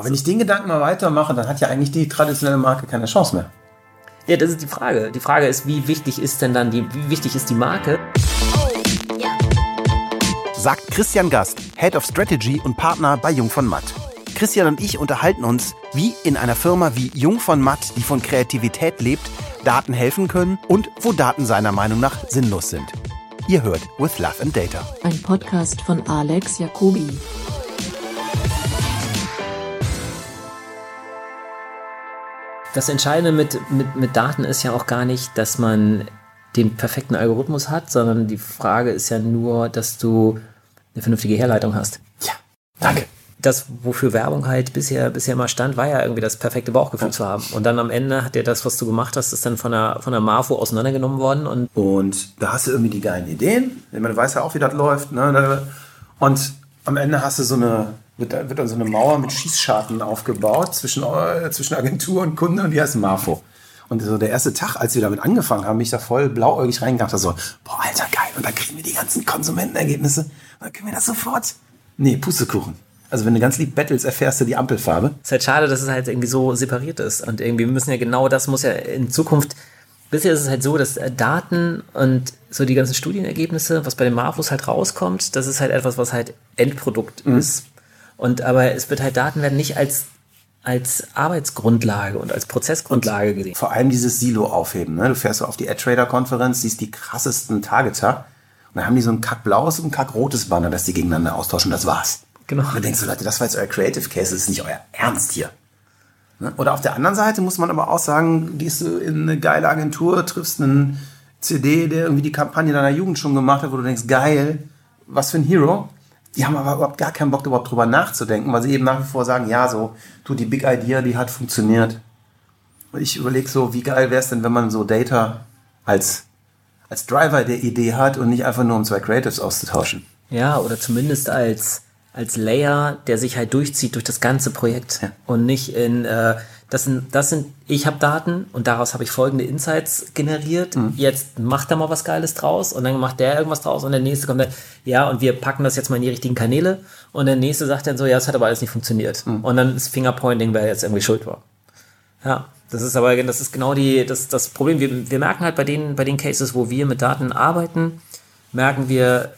Aber wenn ich den Gedanken mal weitermache, dann hat ja eigentlich die traditionelle Marke keine Chance mehr. Ja, das ist die Frage. Die Frage ist, wie wichtig ist denn dann die, wie wichtig ist die Marke? Sagt Christian Gast, Head of Strategy und Partner bei Jung von Matt. Christian und ich unterhalten uns, wie in einer Firma wie Jung von Matt, die von Kreativität lebt, Daten helfen können und wo Daten seiner Meinung nach sinnlos sind. Ihr hört With Love and Data. Ein Podcast von Alex Jacobi. Das Entscheidende mit, mit, mit Daten ist ja auch gar nicht, dass man den perfekten Algorithmus hat, sondern die Frage ist ja nur, dass du eine vernünftige Herleitung hast. Ja, danke. Das, wofür Werbung halt bisher, bisher mal stand, war ja irgendwie das perfekte Bauchgefühl ja. zu haben. Und dann am Ende hat dir das, was du gemacht hast, ist dann von der, von der Marfo auseinandergenommen worden. Und, und da hast du irgendwie die geilen Ideen. Man weiß ja auch, wie das läuft. Ne? Und am Ende hast du so eine, wird, wird dann so eine Mauer mit Schießscharten aufgebaut zwischen, äh, zwischen Agentur und Kunde und die heißt Marfo. Und so der erste Tag, als wir damit angefangen haben, bin ich da voll blauäugig reingedacht, so, boah, alter, geil. Und dann kriegen wir die ganzen Konsumentenergebnisse. Und dann können wir das sofort. Nee, Pustekuchen. Also wenn du ganz lieb bettelst, erfährst du die Ampelfarbe. Es ist halt schade, dass es halt irgendwie so separiert ist. Und irgendwie müssen ja genau das muss ja in Zukunft bisher ist es halt so, dass Daten und so die ganzen Studienergebnisse, was bei den Marfos halt rauskommt, das ist halt etwas, was halt Endprodukt mhm. ist. Und aber es wird halt Daten werden nicht als als Arbeitsgrundlage und als Prozessgrundlage gesehen. Vor allem dieses Silo aufheben. Ne? Du fährst so auf die Ad-Trader-Konferenz, siehst die krassesten Targeter und dann haben die so ein kackblaues und ein kackrotes Banner, das die gegeneinander austauschen. Das war's. Genau. Und dann denkst du, Leute, das war jetzt euer Creative Case, das ist nicht euer Ernst hier. Ne? Oder auf der anderen Seite muss man aber auch sagen, gehst du in eine geile Agentur, triffst einen CD, der irgendwie die Kampagne deiner Jugend schon gemacht hat, wo du denkst, geil, was für ein Hero. Die haben aber überhaupt gar keinen Bock, überhaupt drüber nachzudenken, weil sie eben nach wie vor sagen, ja, so, du, die Big Idea, die hat funktioniert. Und ich überlege so, wie geil wäre es denn, wenn man so Data als, als Driver der Idee hat und nicht einfach nur um zwei Creatives auszutauschen. Ja, oder zumindest als, als Layer, der sich halt durchzieht durch das ganze Projekt ja. und nicht in, äh, das sind, das sind, ich habe Daten und daraus habe ich folgende Insights generiert. Mhm. Jetzt macht er mal was Geiles draus und dann macht der irgendwas draus und der nächste kommt dann, ja, und wir packen das jetzt mal in die richtigen Kanäle und der nächste sagt dann so, ja, es hat aber alles nicht funktioniert. Mhm. Und dann ist Fingerpointing, wer jetzt irgendwie schuld war. Ja, das ist aber, das ist genau die, das, das Problem. Wir, wir merken halt bei den, bei den Cases, wo wir mit Daten arbeiten, merken wir,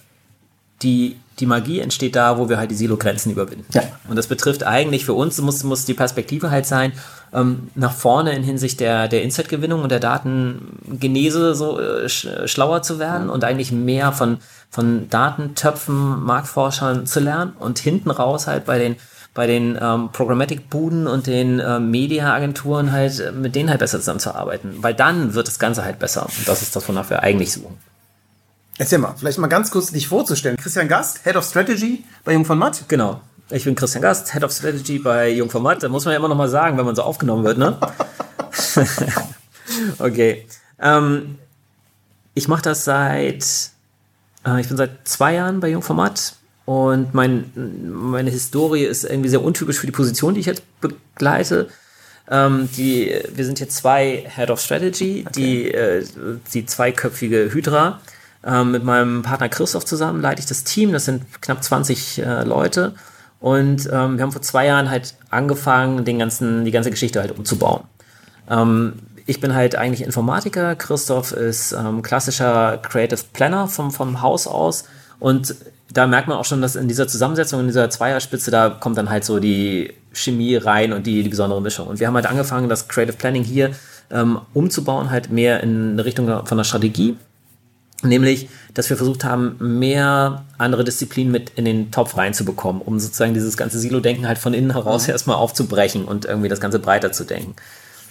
die die Magie entsteht da, wo wir halt die Silo-Grenzen überwinden. Ja. Und das betrifft eigentlich für uns, muss, muss die Perspektive halt sein, ähm, nach vorne in Hinsicht der, der Insight-Gewinnung und der Datengenese so äh, schlauer zu werden und eigentlich mehr von, von Datentöpfen, Marktforschern zu lernen und hinten raus halt bei den bei den ähm, Programmatic-Buden und den ähm, Media-Agenturen halt, äh, mit denen halt besser zusammenzuarbeiten. Weil dann wird das Ganze halt besser. Und das ist das, wonach wir eigentlich suchen. Erzähl mal, vielleicht mal ganz kurz dich vorzustellen. Christian Gast, Head of Strategy bei Jung von Matt. Genau. Ich bin Christian Gast, Head of Strategy bei Jung von Matt. Da muss man ja immer noch mal sagen, wenn man so aufgenommen wird, ne? okay. Ähm, ich mache das seit, äh, ich bin seit zwei Jahren bei Jung von Matt und mein, meine Historie ist irgendwie sehr untypisch für die Position, die ich jetzt begleite. Ähm, die, wir sind hier zwei Head of Strategy, okay. die, äh, die zweiköpfige Hydra. Ähm, mit meinem Partner Christoph zusammen leite ich das Team. Das sind knapp 20 äh, Leute. Und ähm, wir haben vor zwei Jahren halt angefangen, den ganzen, die ganze Geschichte halt umzubauen. Ähm, ich bin halt eigentlich Informatiker. Christoph ist ähm, klassischer Creative Planner vom, vom Haus aus. Und da merkt man auch schon, dass in dieser Zusammensetzung, in dieser Zweierspitze, da kommt dann halt so die Chemie rein und die, die besondere Mischung. Und wir haben halt angefangen, das Creative Planning hier ähm, umzubauen, halt mehr in Richtung von der Strategie Nämlich, dass wir versucht haben, mehr andere Disziplinen mit in den Topf reinzubekommen, um sozusagen dieses ganze Silo-Denken halt von innen heraus mhm. erstmal aufzubrechen und irgendwie das Ganze breiter zu denken.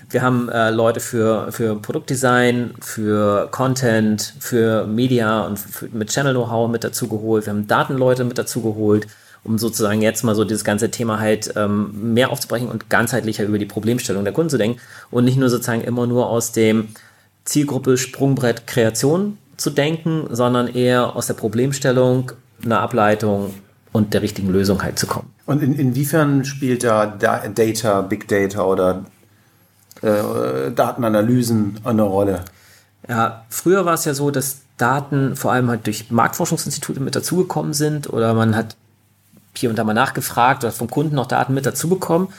Wir haben äh, Leute für, für Produktdesign, für Content, für Media und für, mit Channel-Know-how mit dazu geholt. Wir haben Datenleute mit dazu geholt, um sozusagen jetzt mal so dieses ganze Thema halt ähm, mehr aufzubrechen und ganzheitlicher über die Problemstellung der Kunden zu denken und nicht nur sozusagen immer nur aus dem Zielgruppe Sprungbrett Kreation zu denken, sondern eher aus der Problemstellung, einer Ableitung und der richtigen Lösung halt zu kommen. Und in, inwiefern spielt da Data, Big Data oder äh, Datenanalysen eine Rolle? Ja, früher war es ja so, dass Daten vor allem halt durch Marktforschungsinstitute mit dazugekommen sind oder man hat hier und da mal nachgefragt oder vom Kunden noch Daten mit dazu bekommen.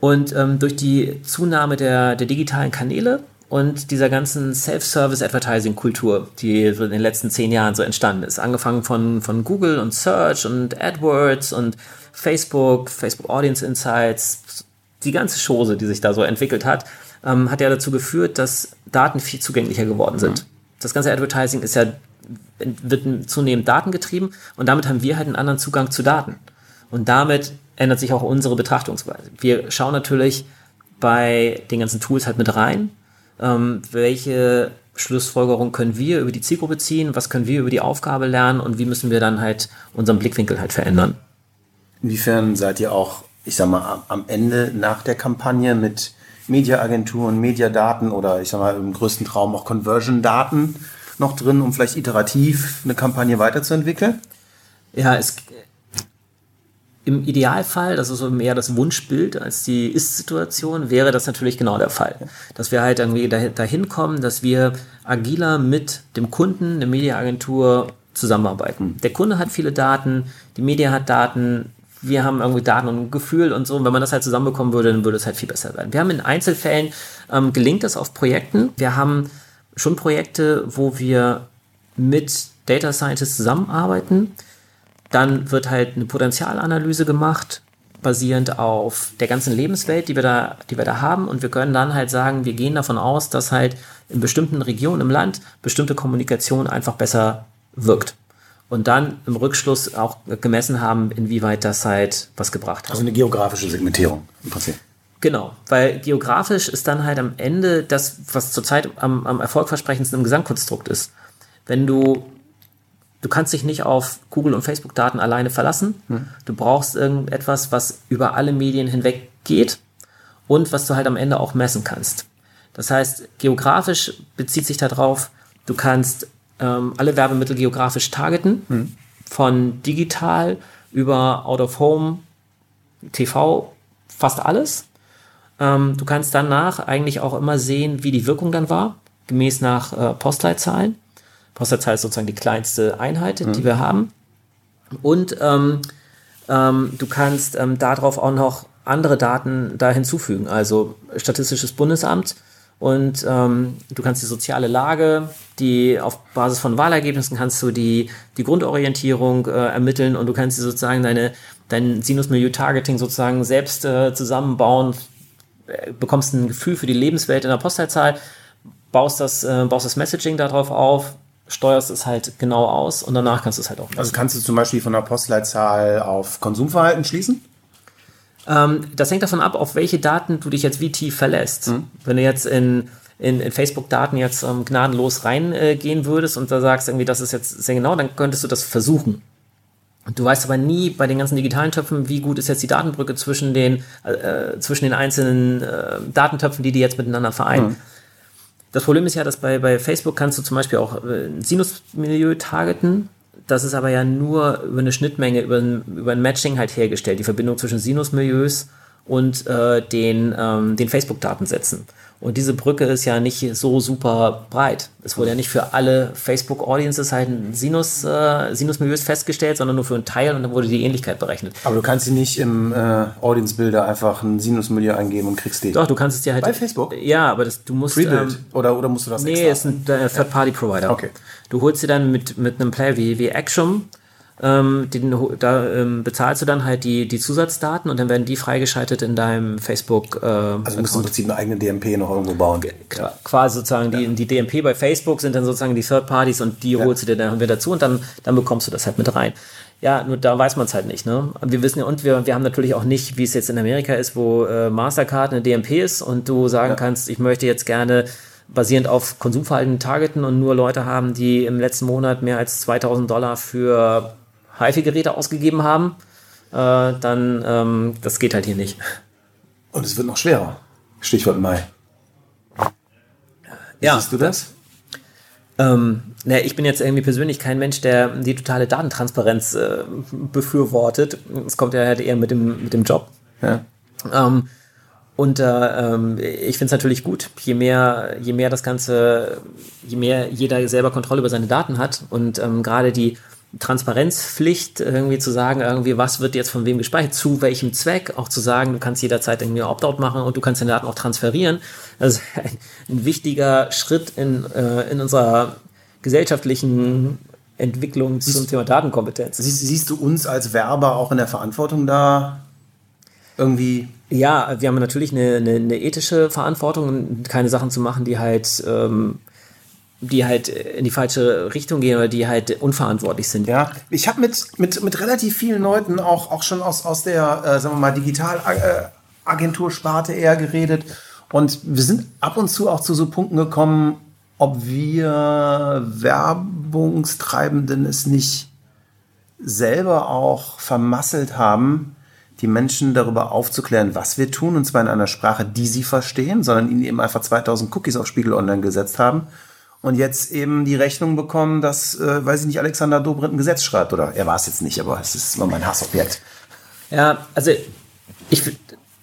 Und ähm, durch die Zunahme der, der digitalen Kanäle und dieser ganzen Self-Service-Advertising-Kultur, die in den letzten zehn Jahren so entstanden ist, angefangen von, von Google und Search und AdWords und Facebook, Facebook Audience Insights, die ganze Chose, die sich da so entwickelt hat, ähm, hat ja dazu geführt, dass Daten viel zugänglicher geworden sind. Das ganze Advertising ist ja wird zunehmend datengetrieben und damit haben wir halt einen anderen Zugang zu Daten. Und damit ändert sich auch unsere Betrachtungsweise. Wir schauen natürlich bei den ganzen Tools halt mit rein, ähm, welche Schlussfolgerung können wir über die Zielgruppe ziehen, was können wir über die Aufgabe lernen und wie müssen wir dann halt unseren Blickwinkel halt verändern. Inwiefern seid ihr auch, ich sag mal, am Ende nach der Kampagne mit Mediaagenturen, Mediadaten oder ich sag mal im größten Traum auch Conversion-Daten noch drin, um vielleicht iterativ eine Kampagne weiterzuentwickeln? Ja, es, im Idealfall, das ist so mehr das Wunschbild als die Ist-Situation, wäre das natürlich genau der Fall. Dass wir halt irgendwie dahin kommen, dass wir agiler mit dem Kunden, der Mediaagentur zusammenarbeiten. Der Kunde hat viele Daten, die Media hat Daten, wir haben irgendwie Daten und Gefühl und so. Und wenn man das halt zusammenbekommen würde, dann würde es halt viel besser werden. Wir haben in Einzelfällen, ähm, gelingt das auf Projekten. Wir haben schon Projekte, wo wir mit Data Scientists zusammenarbeiten. Dann wird halt eine Potenzialanalyse gemacht, basierend auf der ganzen Lebenswelt, die wir da, die wir da haben. Und wir können dann halt sagen, wir gehen davon aus, dass halt in bestimmten Regionen im Land bestimmte Kommunikation einfach besser wirkt. Und dann im Rückschluss auch gemessen haben, inwieweit das halt was gebracht hat. Also eine geografische Segmentierung im Prinzip. Genau, weil geografisch ist dann halt am Ende das, was zurzeit am, am erfolgversprechendsten im Gesamtkonstrukt ist. Wenn du, du kannst dich nicht auf Google und Facebook-Daten alleine verlassen. Hm. Du brauchst irgendetwas, was über alle Medien hinweg geht und was du halt am Ende auch messen kannst. Das heißt, geografisch bezieht sich darauf, du kannst ähm, alle Werbemittel geografisch targeten, hm. von digital über Out of Home, TV, fast alles. Ähm, du kannst danach eigentlich auch immer sehen, wie die Wirkung dann war, gemäß nach äh, Postleitzahlen. Postleitzahl ist sozusagen die kleinste Einheit, mhm. die wir haben. Und ähm, ähm, du kannst ähm, darauf auch noch andere Daten da hinzufügen, also Statistisches Bundesamt. Und ähm, du kannst die soziale Lage, die auf Basis von Wahlergebnissen kannst du die, die Grundorientierung äh, ermitteln und du kannst sozusagen deine, dein Sinus-Milieu-Targeting sozusagen selbst äh, zusammenbauen, bekommst ein Gefühl für die Lebenswelt in der Postleitzahl, baust das, äh, baust das Messaging darauf auf, steuerst es halt genau aus und danach kannst du es halt auch. Messen. Also kannst du zum Beispiel von der Postleitzahl auf Konsumverhalten schließen? Ähm, das hängt davon ab, auf welche Daten du dich jetzt wie tief verlässt. Mhm. Wenn du jetzt in, in, in Facebook-Daten jetzt ähm, gnadenlos reingehen äh, würdest und da sagst irgendwie, das ist jetzt sehr genau, dann könntest du das versuchen. Du weißt aber nie bei den ganzen digitalen Töpfen, wie gut ist jetzt die Datenbrücke zwischen den, äh, zwischen den einzelnen äh, Datentöpfen, die die jetzt miteinander vereinen. Mhm. Das Problem ist ja, dass bei, bei Facebook kannst du zum Beispiel auch äh, ein Sinus-Milieu targeten. Das ist aber ja nur über eine Schnittmenge, über ein, über ein Matching halt hergestellt, die Verbindung zwischen Sinus-Milieus und äh, den, ähm, den Facebook-Datensätzen. Und diese Brücke ist ja nicht so super breit. Es wurde ja nicht für alle Facebook-Audiences halt ein Sinus, äh, Sinus-Milieus festgestellt, sondern nur für einen Teil und dann wurde die Ähnlichkeit berechnet. Aber du kannst sie nicht im äh, Audience-Builder einfach ein Sinus-Milieu eingeben und kriegst die. Doch, du kannst es dir halt. Bei Facebook? Ja, aber das, du musst. Ähm, oder, oder musst du das Nee, es ist ein äh, Third-Party-Provider. Okay. Du holst sie dann mit, mit einem Player wie, wie Action ähm, den, da ähm, bezahlst du dann halt die, die Zusatzdaten und dann werden die freigeschaltet in deinem Facebook. Äh, also musst du im Prinzip eine eigene DMP noch irgendwo bauen. Ja. Quasi sozusagen ja. die, die DMP bei Facebook sind dann sozusagen die Third Parties und die ja. holst du dir dann wieder dazu und dann, dann bekommst du das halt mit rein. Ja, nur da weiß man es halt nicht. Ne? Wir wissen ja, und wir, wir haben natürlich auch nicht, wie es jetzt in Amerika ist, wo äh, Mastercard eine DMP ist und du sagen ja. kannst, ich möchte jetzt gerne basierend auf Konsumverhalten targeten und nur Leute haben, die im letzten Monat mehr als 2000 Dollar für HiFi-Geräte ausgegeben haben, äh, dann ähm, das geht halt hier nicht. Und es wird noch schwerer. Stichwort Mai. Ja. Siehst du das? Ähm, ne, ich bin jetzt irgendwie persönlich kein Mensch, der die totale Datentransparenz äh, befürwortet. Es kommt ja halt eher mit dem, mit dem Job. Ja. Ähm, und äh, ähm, ich finde es natürlich gut, je mehr, je mehr das Ganze, je mehr jeder selber Kontrolle über seine Daten hat und ähm, gerade die Transparenzpflicht, irgendwie zu sagen, irgendwie, was wird jetzt von wem gespeichert, zu welchem Zweck, auch zu sagen, du kannst jederzeit irgendwie Opt-out machen und du kannst den Daten auch transferieren. Das ist ein, ein wichtiger Schritt in, äh, in unserer gesellschaftlichen Entwicklung zum Thema Datenkompetenz. Siehst, siehst du uns als Werber auch in der Verantwortung da irgendwie? Ja, wir haben natürlich eine, eine, eine ethische Verantwortung, keine Sachen zu machen, die halt ähm, die halt in die falsche Richtung gehen oder die halt unverantwortlich sind. Ja, ich habe mit, mit, mit relativ vielen Leuten auch, auch schon aus, aus der, äh, sagen wir mal, Digitalagentursparte eher geredet. Und wir sind ab und zu auch zu so Punkten gekommen, ob wir Werbungstreibenden es nicht selber auch vermasselt haben, die Menschen darüber aufzuklären, was wir tun, und zwar in einer Sprache, die sie verstehen, sondern ihnen eben einfach 2000 Cookies auf Spiegel Online gesetzt haben und jetzt eben die Rechnung bekommen, dass, äh, weiß ich nicht, Alexander Dobrindt ein Gesetz schreibt. Oder er war es jetzt nicht, aber es ist immer mein Hassobjekt. Ja, also ich,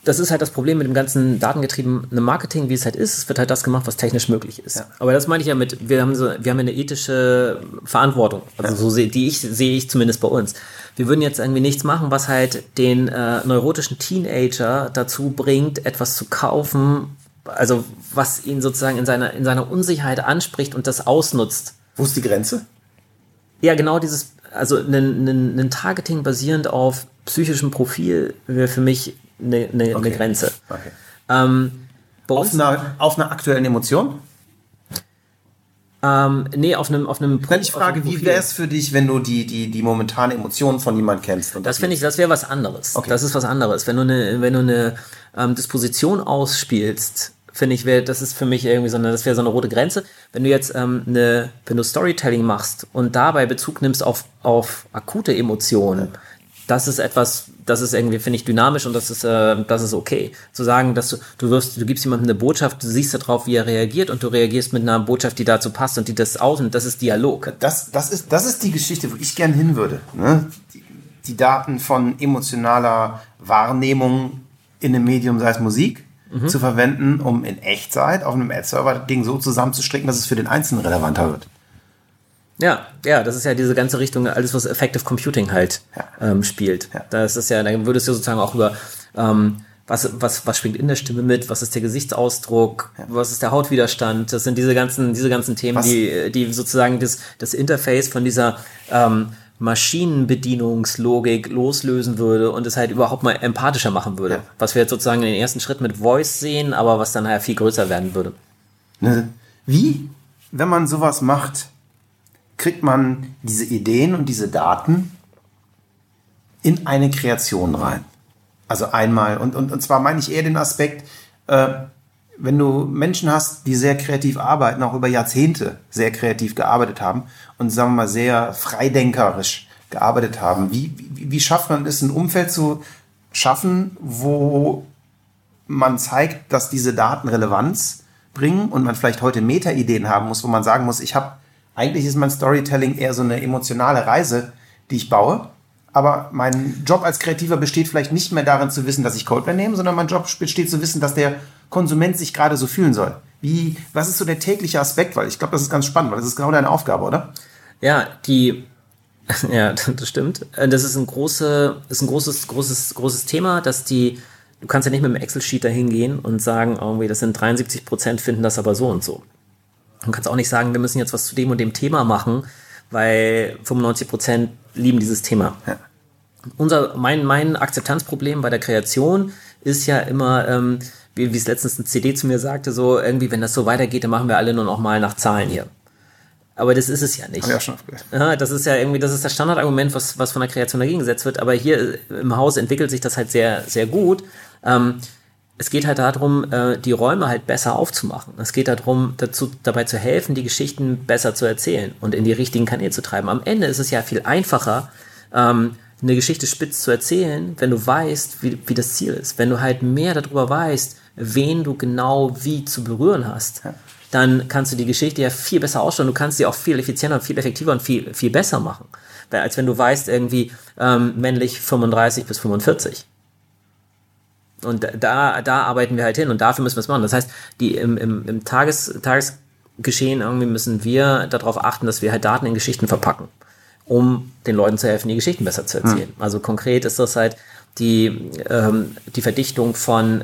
das ist halt das Problem mit dem ganzen datengetriebenen Marketing, wie es halt ist. Es wird halt das gemacht, was technisch möglich ist. Ja. Aber das meine ich ja mit, wir haben so, wir haben eine ethische Verantwortung. Also ja. so sehe die ich, sehe ich zumindest bei uns. Wir würden jetzt irgendwie nichts machen, was halt den äh, neurotischen Teenager dazu bringt, etwas zu kaufen, also was ihn sozusagen in seiner, in seiner Unsicherheit anspricht und das ausnutzt. Wo ist die Grenze? Ja, genau dieses, also ein, Targeting basierend auf psychischem Profil wäre für mich eine, eine, okay. eine Grenze. Okay. Ähm, auf, einer, auf einer aktuellen Emotion? Ähm, nee, auf einem auf einem Wenn ich frage, wie wäre es für dich, wenn du die die die momentane Emotion von jemandem kennst? das finde ich, das wäre was anderes. Okay. Das ist was anderes. Wenn du eine wenn du eine ähm, Disposition ausspielst, finde ich, wäre das ist für mich irgendwie so eine das wäre so eine rote Grenze. Wenn du jetzt ähm, eine wenn du Storytelling machst und dabei Bezug nimmst auf auf akute Emotionen. Ja das ist etwas, das ist irgendwie, finde ich, dynamisch und das ist, äh, das ist okay. Zu sagen, dass du, du wirst, du gibst jemandem eine Botschaft, du siehst darauf, wie er reagiert und du reagierst mit einer Botschaft, die dazu passt und die das aus und das ist Dialog. Das, das, ist, das ist die Geschichte, wo ich gern hin würde. Ne? Die, die Daten von emotionaler Wahrnehmung in einem Medium, sei es Musik, mhm. zu verwenden, um in Echtzeit auf einem Ad-Server Ding so zusammenzustricken, dass es für den Einzelnen relevanter wird. Ja, ja, das ist ja diese ganze Richtung, alles was Effective Computing halt ja. ähm, spielt. Ja. Das ist ja, dann würdest du sozusagen auch über ähm, was, was, was schwingt in der Stimme mit, was ist der Gesichtsausdruck, ja. was ist der Hautwiderstand, das sind diese ganzen, diese ganzen Themen, die, die sozusagen das, das Interface von dieser ähm, Maschinenbedienungslogik loslösen würde und es halt überhaupt mal empathischer machen würde. Ja. Was wir jetzt sozusagen in den ersten Schritt mit Voice sehen, aber was dann halt viel größer werden würde. Ne, wie, wenn man sowas macht, kriegt man diese Ideen und diese Daten in eine Kreation rein. Also einmal, und, und, und zwar meine ich eher den Aspekt, äh, wenn du Menschen hast, die sehr kreativ arbeiten, auch über Jahrzehnte sehr kreativ gearbeitet haben und sagen wir mal sehr freidenkerisch gearbeitet haben, wie, wie, wie schafft man es, ein Umfeld zu schaffen, wo man zeigt, dass diese Daten Relevanz bringen und man vielleicht heute Meta-Ideen haben muss, wo man sagen muss, ich habe eigentlich ist mein Storytelling eher so eine emotionale Reise, die ich baue. Aber mein Job als Kreativer besteht vielleicht nicht mehr darin zu wissen, dass ich Coldplay nehme, sondern mein Job besteht zu wissen, dass der Konsument sich gerade so fühlen soll. Wie, was ist so der tägliche Aspekt? Weil ich glaube, das ist ganz spannend, weil das ist genau deine Aufgabe, oder? Ja, die, ja, das stimmt. Das ist ein große, ist ein großes, großes, großes Thema, dass die, du kannst ja nicht mit einem Excel-Sheet dahin gehen und sagen, irgendwie, das sind 73 Prozent finden das aber so und so. Du kannst auch nicht sagen, wir müssen jetzt was zu dem und dem Thema machen, weil 95 Prozent lieben dieses Thema. Ja. Unser, mein, mein Akzeptanzproblem bei der Kreation ist ja immer, ähm, wie, wie es letztens ein CD zu mir sagte, so irgendwie, wenn das so weitergeht, dann machen wir alle nur noch mal nach Zahlen hier. Aber das ist es ja nicht. Ja, schon ja, das ist ja irgendwie, das ist das Standardargument, was, was von der Kreation dagegen gesetzt wird. Aber hier im Haus entwickelt sich das halt sehr, sehr gut. Ähm, es geht halt darum, äh, die Räume halt besser aufzumachen. Es geht darum, dazu, dabei zu helfen, die Geschichten besser zu erzählen und in die richtigen Kanäle zu treiben. Am Ende ist es ja viel einfacher, ähm, eine Geschichte spitz zu erzählen, wenn du weißt, wie, wie das Ziel ist. Wenn du halt mehr darüber weißt, wen du genau wie zu berühren hast, dann kannst du die Geschichte ja viel besser ausstellen. Du kannst sie auch viel effizienter und viel effektiver und viel, viel besser machen. Als wenn du weißt, irgendwie ähm, männlich 35 bis 45. Und da, da arbeiten wir halt hin und dafür müssen wir es machen. Das heißt, die im, im, im Tages, Tagesgeschehen irgendwie müssen wir darauf achten, dass wir halt Daten in Geschichten verpacken. um den Leuten zu helfen, die Geschichten besser zu erzählen. Also konkret ist das halt die, ähm, die Verdichtung von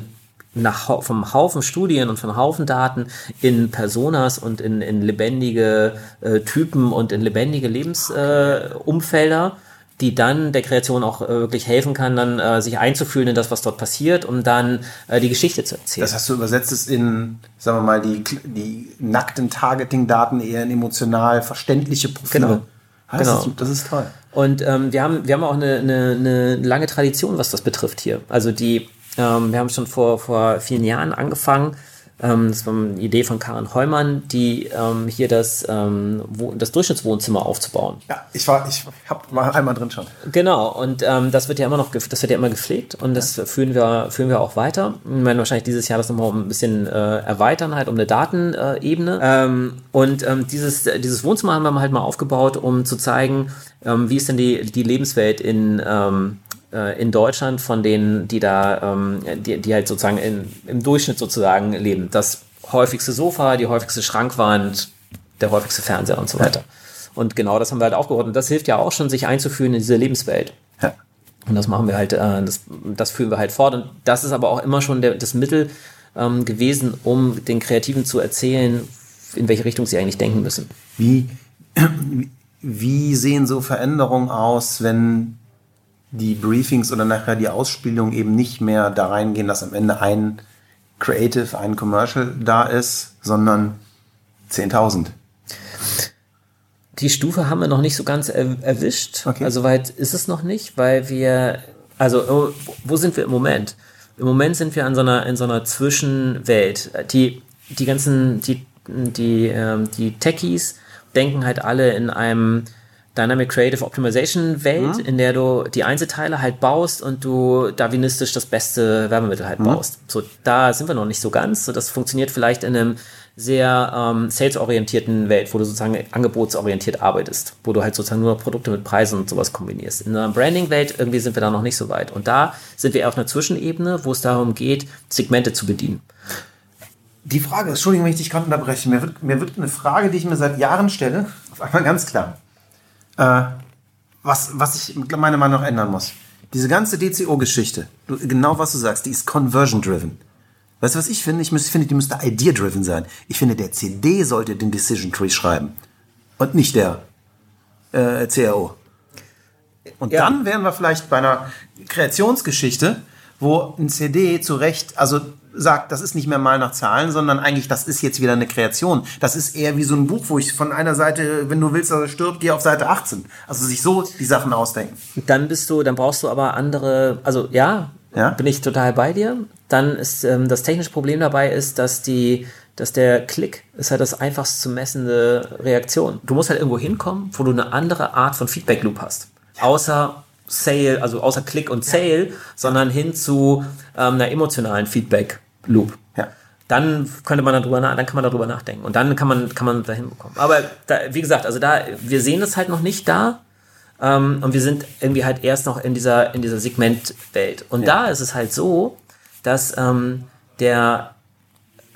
nach, vom Haufen Studien und vom Haufen Daten in Personas und in, in lebendige äh, Typen und in lebendige Lebensumfelder, äh, die dann der Kreation auch äh, wirklich helfen kann, dann äh, sich einzufühlen in das, was dort passiert, um dann äh, die Geschichte zu erzählen. Das hast du übersetzt es in, sagen wir mal, die, die nackten Targeting-Daten eher in emotional verständliche Profile. Genau. Heißt Genau. Das, das ist toll. Und ähm, wir, haben, wir haben auch eine, eine, eine lange Tradition, was das betrifft hier. Also die, ähm, wir haben schon vor, vor vielen Jahren angefangen, ähm, das war eine Idee von Karen Heumann, die ähm, hier das, ähm, wo, das Durchschnittswohnzimmer aufzubauen. Ja, ich war, ich hab mal einmal drin schon. Genau, und ähm, das wird ja immer noch, das wird ja immer gepflegt und das führen wir, führen wir auch weiter. Wir werden wahrscheinlich dieses Jahr das nochmal ein bisschen äh, erweitern, halt um eine Datenebene. Ähm, und ähm, dieses, dieses Wohnzimmer haben wir halt mal aufgebaut, um zu zeigen, wie ist denn die, die Lebenswelt in, in Deutschland von denen, die da, ähm, die, die halt sozusagen in, im Durchschnitt sozusagen leben. Das häufigste Sofa, die häufigste Schrankwand, der häufigste Fernseher und so weiter. Und genau das haben wir halt aufgebaut. Und das hilft ja auch schon, sich einzuführen in diese Lebenswelt. Ja. Und das machen wir halt, äh, das, das führen wir halt fort. Und das ist aber auch immer schon der, das Mittel ähm, gewesen, um den Kreativen zu erzählen, in welche Richtung sie eigentlich denken müssen. Wie, wie sehen so Veränderungen aus, wenn die Briefings oder nachher die Ausspielung eben nicht mehr da reingehen, dass am Ende ein Creative, ein Commercial da ist, sondern 10.000? Die Stufe haben wir noch nicht so ganz er, erwischt. Okay. Also weit ist es noch nicht, weil wir, also oh, wo sind wir im Moment? Im Moment sind wir an so einer, in so einer Zwischenwelt. Die, die ganzen, die, die, ähm, die Techies denken halt alle in einem Dynamic Creative Optimization Welt, in der du die Einzelteile halt baust und du darwinistisch das beste Werbemittel halt baust. So, da sind wir noch nicht so ganz. So, das funktioniert vielleicht in einem sehr ähm, salesorientierten Welt, wo du sozusagen angebotsorientiert arbeitest, wo du halt sozusagen nur Produkte mit Preisen und sowas kombinierst. In einer Branding-Welt irgendwie sind wir da noch nicht so weit. Und da sind wir eher auf einer Zwischenebene, wo es darum geht, Segmente zu bedienen. Die Frage, Entschuldigung, wenn ich dich gerade unterbreche, mir wird, mir wird eine Frage, die ich mir seit Jahren stelle, auf einmal ganz klar. Äh, was, was ich meiner Meinung nach ändern muss. Diese ganze DCO-Geschichte, genau was du sagst, die ist conversion-driven. Weißt du, was ich finde? Ich, finde, die müsste idea-driven sein. Ich finde, der CD sollte den Decision Tree schreiben. Und nicht der äh, CAO. Und Ja. dann wären wir vielleicht bei einer Kreationsgeschichte, wo ein CD zu Recht, also sagt, das ist nicht mehr mal nach Zahlen, sondern eigentlich, das ist jetzt wieder eine Kreation. Das ist eher wie so ein Buch, wo ich von einer Seite, wenn du willst, dass er stirbt, gehe auf Seite 18. Also sich so die Sachen ausdenken. Dann bist du, dann brauchst du aber andere, also ja, Ja. bin ich total bei dir. Dann ist ähm, das technische Problem dabei ist, dass die, dass der Klick ist halt das einfachst zu messende Reaktion. Du musst halt irgendwo hinkommen, wo du eine andere Art von Feedback Loop hast. Außer Sale, also außer Klick und Sale, sondern hin zu ähm, einer emotionalen Feedback Loop. Ja. Dann könnte man darüber, dann kann man darüber nachdenken und dann kann man, kann man dahin bekommen. Aber da, wie gesagt, also da, wir sehen das halt noch nicht da. Ähm, und wir sind irgendwie halt erst noch in dieser, in dieser Segmentwelt. Und da ist es halt so, dass ähm, der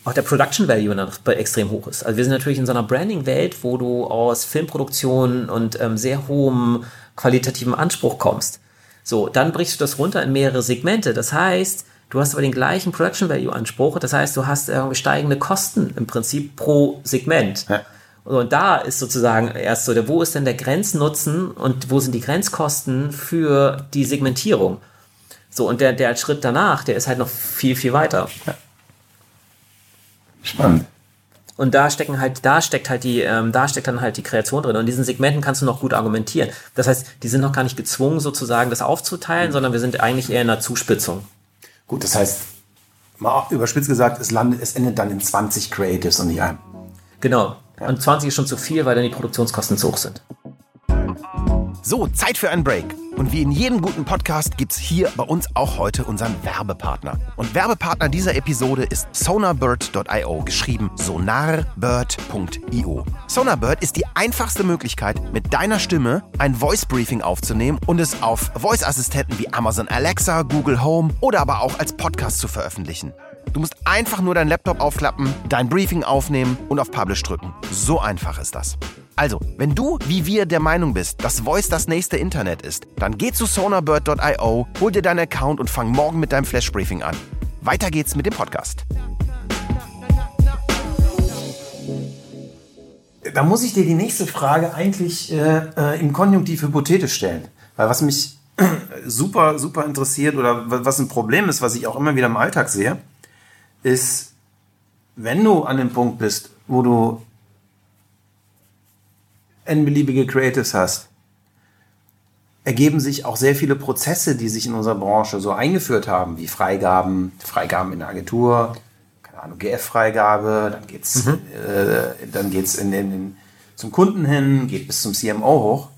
auch der Production Value noch extrem hoch ist. Also wir sind natürlich in so einer Branding-Welt, wo du aus Filmproduktion und ähm, sehr hohem qualitativen Anspruch kommst. So, dann brichst du das runter in mehrere Segmente. Das heißt, du hast aber den gleichen Production Value Anspruch. Das heißt, du hast irgendwie steigende Kosten im Prinzip pro Segment. Ja. Und da ist sozusagen erst so, der, wo ist denn der Grenznutzen und wo sind die Grenzkosten für die Segmentierung? So, und der, der Schritt danach, der ist halt noch viel, viel weiter. Spannend. Und da stecken halt, da steckt halt die, ähm, da steckt dann halt die Kreation drin. Und in diesen Segmenten kannst du noch gut argumentieren. Das heißt, die sind noch gar nicht gezwungen, sozusagen das aufzuteilen, sondern wir sind eigentlich eher in einer Zuspitzung. Gut, das heißt, mal überspitzt gesagt, es, landet, es endet dann in 20 Creatives und nicht einem. Genau. Und 20 ist schon zu viel, weil dann die Produktionskosten zu hoch sind. So, Zeit für einen Break. Und wie in jedem guten Podcast gibt's hier bei uns auch heute unseren Werbepartner. Und Werbepartner dieser Episode ist sonarbird.io, geschrieben sonarbird.io. Sonarbird ist die einfachste Möglichkeit, mit deiner Stimme ein Voice Briefing aufzunehmen und es auf Voice-Assistenten wie Amazon Alexa, Google Home oder aber auch als Podcast zu veröffentlichen. Du musst einfach nur deinen Laptop aufklappen, dein Briefing aufnehmen und auf Publish drücken. So einfach ist das. Also, wenn du wie wir der Meinung bist, dass Voice das nächste Internet ist, dann geh zu sonarbird.io, hol dir deinen Account und fang morgen mit deinem Flash-Briefing an. Weiter geht's mit dem Podcast. Da muss ich dir die nächste Frage eigentlich äh, äh, im Konjunktiv hypothetisch stellen. Weil was mich super, super interessiert oder wa- was ein Problem ist, was ich auch immer wieder im Alltag sehe, ist, wenn du an dem Punkt bist, wo du n-beliebige Creatives hast, ergeben sich auch sehr viele Prozesse, die sich in unserer Branche so eingeführt haben, wie Freigaben, Freigaben in der Agentur, keine Ahnung, GF-Freigabe, dann geht's, äh, dann geht's in den, in, zum Kunden hin, geht bis zum CMO hoch.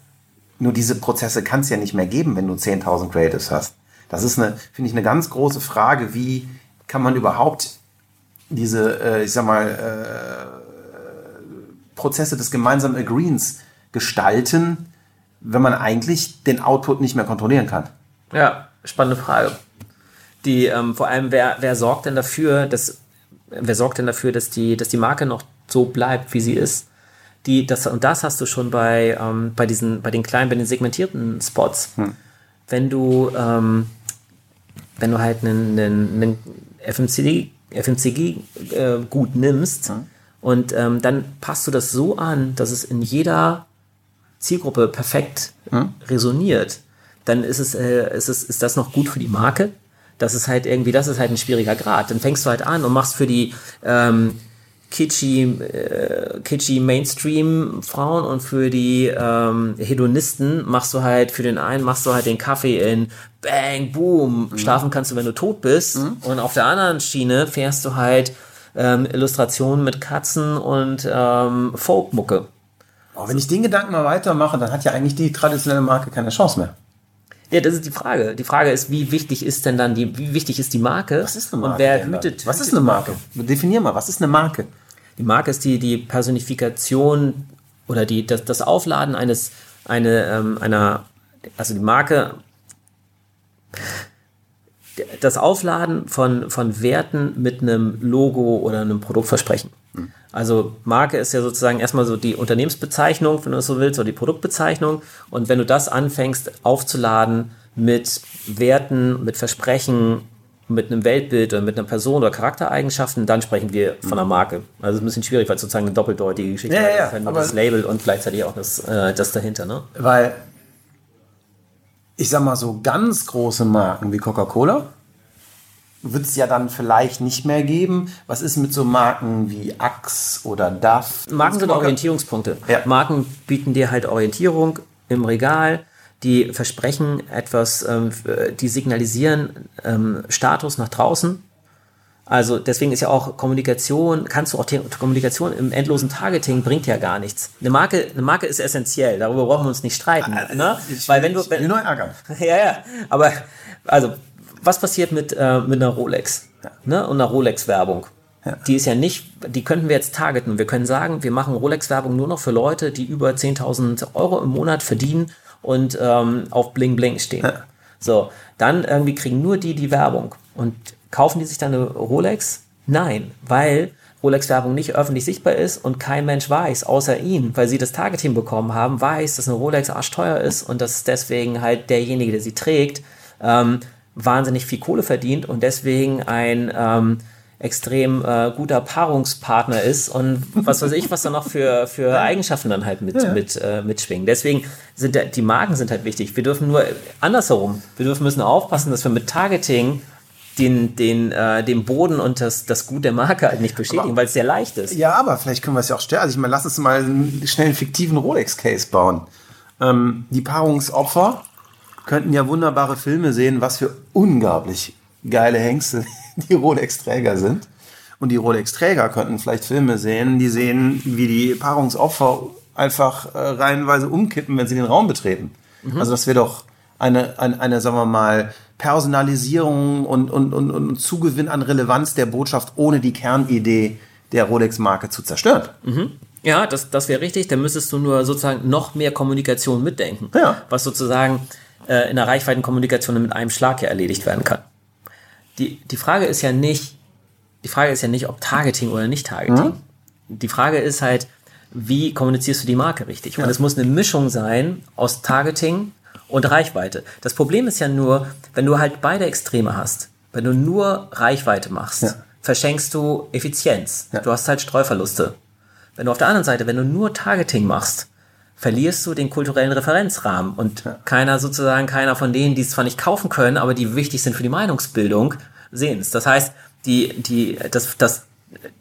Nur diese Prozesse kann es ja nicht mehr geben, wenn du 10.000 Creatives hast. Das ist eine, finde ich, eine ganz große Frage, wie kann man überhaupt diese, äh, ich sag mal, äh, Prozesse des gemeinsamen Agreens gestalten, wenn man eigentlich den Output nicht mehr kontrollieren kann. Ja, spannende Frage. Die, ähm, vor allem, wer, wer sorgt denn dafür, dass, wer sorgt denn dafür, dass die, dass die Marke noch so bleibt, wie sie ist? Die, das, und das hast du schon bei, ähm, bei diesen, bei den kleinen, bei den segmentierten Spots. Wenn du, ähm, wenn du halt einen, einen, einen FMCG, FMCG äh, gut nimmst und ähm, dann passt du das so an, dass es in jeder Zielgruppe perfekt resoniert, dann ist es, äh, ist es, ist das noch gut für die Marke. Das ist halt irgendwie, das ist halt ein schwieriger Grad. Dann fängst du halt an und machst für die ähm, kitschy, äh, kitschy Mainstream-Frauen und für die ähm, Hedonisten machst du halt, für den einen machst du halt den Kaffee in Bang, Boom, schlafen kannst du, wenn du tot bist. Und auf der anderen Schiene fährst du halt ähm, Illustrationen mit Katzen und ähm, Folkmucke. Aber wenn ich den Gedanken mal weitermache, dann hat ja eigentlich die traditionelle Marke keine Chance mehr. Ja, das ist die Frage. Die Frage ist, wie wichtig ist denn dann die, wie wichtig ist die Marke? Was ist eine Marke? Und wer hütet? Was ist eine Marke? Definier mal, was ist eine Marke? Die Marke ist die, die Personifikation oder die, das, das Aufladen eines, eine, ähm, einer, also die Marke, das Aufladen von, von Werten mit einem Logo oder einem Produktversprechen. Also Marke ist ja sozusagen erstmal so die Unternehmensbezeichnung, wenn du es so willst, oder die Produktbezeichnung. Und wenn du das anfängst aufzuladen mit Werten, mit Versprechen, mit einem Weltbild oder mit einer Person oder Charaktereigenschaften, dann sprechen wir von einer Marke. Also es ist ein bisschen schwierig, weil es sozusagen eine doppeldeutige Geschichte Ja, ja, ist. ja, Das halt nur das Label und gleichzeitig auch das, äh, das dahinter. Ne? Weil, ich sag mal, so ganz große Marken wie Coca-Cola wird es ja dann vielleicht nicht mehr geben. Was ist mit so Marken wie Axe oder Duff? Marken sind Orientierungspunkte. Ja. Marken bieten dir halt Orientierung im Regal. Die versprechen etwas, ähm, f- die signalisieren ähm, Status nach draußen. Also deswegen ist ja auch Kommunikation, kannst du auch Kommunikation im endlosen Targeting bringt ja gar nichts. Eine Marke, eine Marke ist essentiell, darüber brauchen wir uns nicht streiten. ne? Ich Weil wenn du, ich wenn, nur ärgern. ja, ja, aber also, was passiert mit, äh, mit einer Rolex ne? und einer Rolex-Werbung? Die ist ja nicht, die könnten wir jetzt targeten. Wir können sagen, wir machen Rolex-Werbung nur noch für Leute, die über 10.000 Euro im Monat verdienen und ähm, auf Bling Bling stehen. So, dann irgendwie kriegen nur die die Werbung. Und kaufen die sich dann eine Rolex? Nein, weil Rolex-Werbung nicht öffentlich sichtbar ist und kein Mensch weiß, außer ihnen, weil sie das Targeting bekommen haben, weiß, dass eine Rolex arschteuer ist und dass deswegen halt derjenige, der sie trägt, ähm, wahnsinnig viel Kohle verdient und deswegen ein ähm, extrem äh, guter Paarungspartner ist und was weiß ich, was da noch für, für Eigenschaften dann halt mit, mit, äh, mitschwingen. Deswegen sind die Marken sind halt wichtig. Wir dürfen nur andersherum, wir dürfen müssen aufpassen, dass wir mit Targeting den, den, äh, den Boden und das, das Gut der Marke halt nicht beschädigen, weil es sehr leicht ist. Ja, aber vielleicht können wir es ja auch stellen. Also ich meine, lass uns mal einen schnell einen fiktiven Rolex-Case bauen. Ähm, die Paarungsopfer könnten ja wunderbare Filme sehen, was für unglaublich geile Hengste die Rolex-Träger sind. Und die Rolex-Träger könnten vielleicht Filme sehen, die sehen, wie die Paarungsopfer einfach äh, reihenweise umkippen, wenn sie den Raum betreten. Also das wäre doch eine, eine, eine, sagen wir mal, Personalisierung und, und, und, und Zugewinn an Relevanz der Botschaft, ohne die Kernidee der Rolex-Marke zu zerstören. Ja, das, das wäre richtig. Dann müsstest du nur sozusagen noch mehr Kommunikation mitdenken. Ja. Was sozusagen äh, in der Reichweitenkommunikation mit einem Schlag ja erledigt werden kann. Die, die Frage ist ja nicht, die Frage ist ja nicht, ob Targeting oder nicht Targeting. Die Frage ist halt, wie kommunizierst du die Marke richtig. Und es muss eine Mischung sein aus Targeting und Reichweite. Das Problem ist ja nur, wenn du halt beide Extreme hast, wenn du nur Reichweite machst, Ja. verschenkst du Effizienz. Ja. Du hast halt Streuverluste. Wenn du auf der anderen Seite, wenn du nur Targeting machst, verlierst du den kulturellen Referenzrahmen und keiner sozusagen, keiner von denen, die es zwar nicht kaufen können, aber die wichtig sind für die Meinungsbildung, sehen es. Das heißt, die, die, das, das,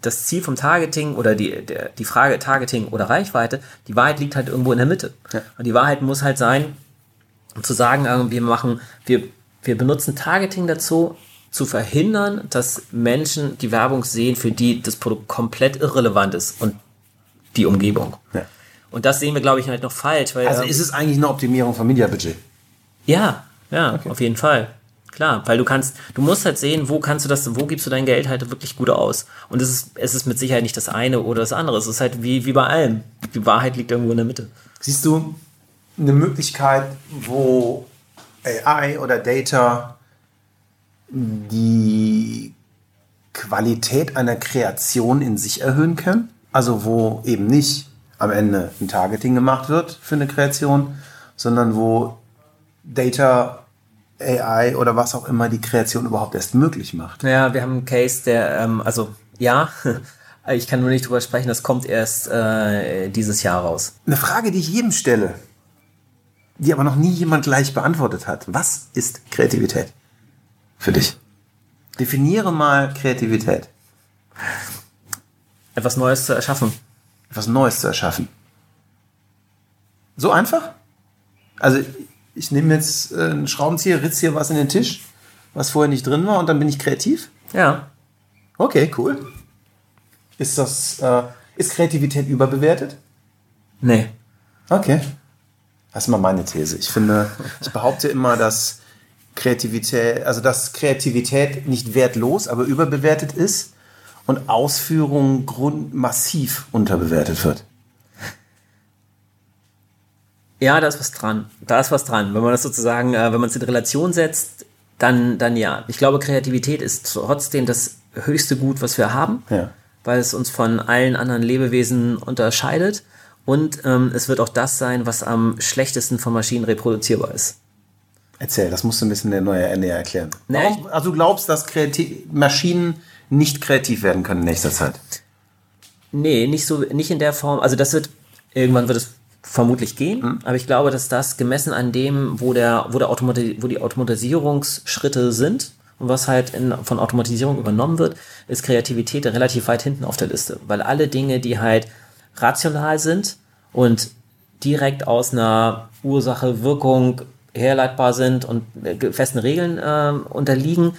das Ziel vom Targeting oder die, der, die Frage Targeting oder Reichweite, die Wahrheit liegt halt irgendwo in der Mitte. Und die Wahrheit muss halt sein, zu sagen, äh, wir machen, wir, wir benutzen Targeting dazu, zu verhindern, dass Menschen die Werbung sehen, für die das Produkt komplett irrelevant ist und die Umgebung. Ja. Und das sehen wir, glaube ich, halt noch falsch. Weil, Also ähm, ist es eigentlich eine Optimierung vom Mediabudget? ja, ja, auf jeden Fall. Klar, weil du kannst, du musst halt sehen, wo kannst du das, wo gibst du dein Geld halt wirklich gut aus. Und es ist, es ist mit Sicherheit nicht das eine oder das andere. Es ist halt wie, wie bei allem. Die Wahrheit liegt irgendwo in der Mitte. Siehst du eine Möglichkeit, wo AI oder Data die Qualität einer Kreation in sich erhöhen können? Also wo eben nicht am Ende ein Targeting gemacht wird für eine Kreation, sondern wo Data, AI oder was auch immer die Kreation überhaupt erst möglich macht. Ja, wir haben einen Case, der, ähm, also ja, ich kann nur nicht drüber sprechen, das kommt erst äh, dieses Jahr raus. Eine Frage, die ich jedem stelle, die aber noch nie jemand gleich beantwortet hat. Was ist Kreativität für dich? Definiere mal Kreativität. Etwas Neues zu erschaffen. Etwas Neues zu erschaffen. So einfach? Also ich nehme jetzt äh, einen Schraubenzieher, ritz hier was in den Tisch, was vorher nicht drin war und dann bin ich kreativ? Ja. Okay, cool. Ist das, äh, ist Kreativität überbewertet? Nee. Okay. Das ist mal meine These. Ich finde, ich behaupte immer, dass Kreativität, also dass Kreativität nicht wertlos, aber überbewertet ist und Ausführung grund massiv unterbewertet wird. Ja, da ist was dran. Da ist was dran. Wenn man das sozusagen, äh, wenn man es in Relation setzt, dann, dann ja. Ich glaube, Kreativität ist trotzdem das höchste Gut, was wir haben, Ja. weil es uns von allen anderen Lebewesen unterscheidet. Und ähm, es wird auch das sein, was am schlechtesten von Maschinen reproduzierbar ist. Erzähl, das musst du ein bisschen näher, näher erklären. Nee, Warum, also du glaubst, dass Kreati Maschinen nicht kreativ werden können in nächster Zeit? Nee, nicht so, nicht in der Form. Also das wird, irgendwann wird es vermutlich gehen, aber ich glaube, dass das gemessen an dem, wo der, wo der Automati wo die Automatisierungsschritte sind und was halt in, von Automatisierung übernommen wird, ist Kreativität relativ weit hinten auf der Liste, weil alle Dinge, die halt rational sind und direkt aus einer Ursache, Wirkung herleitbar sind und äh, festen Regeln ähm, unterliegen,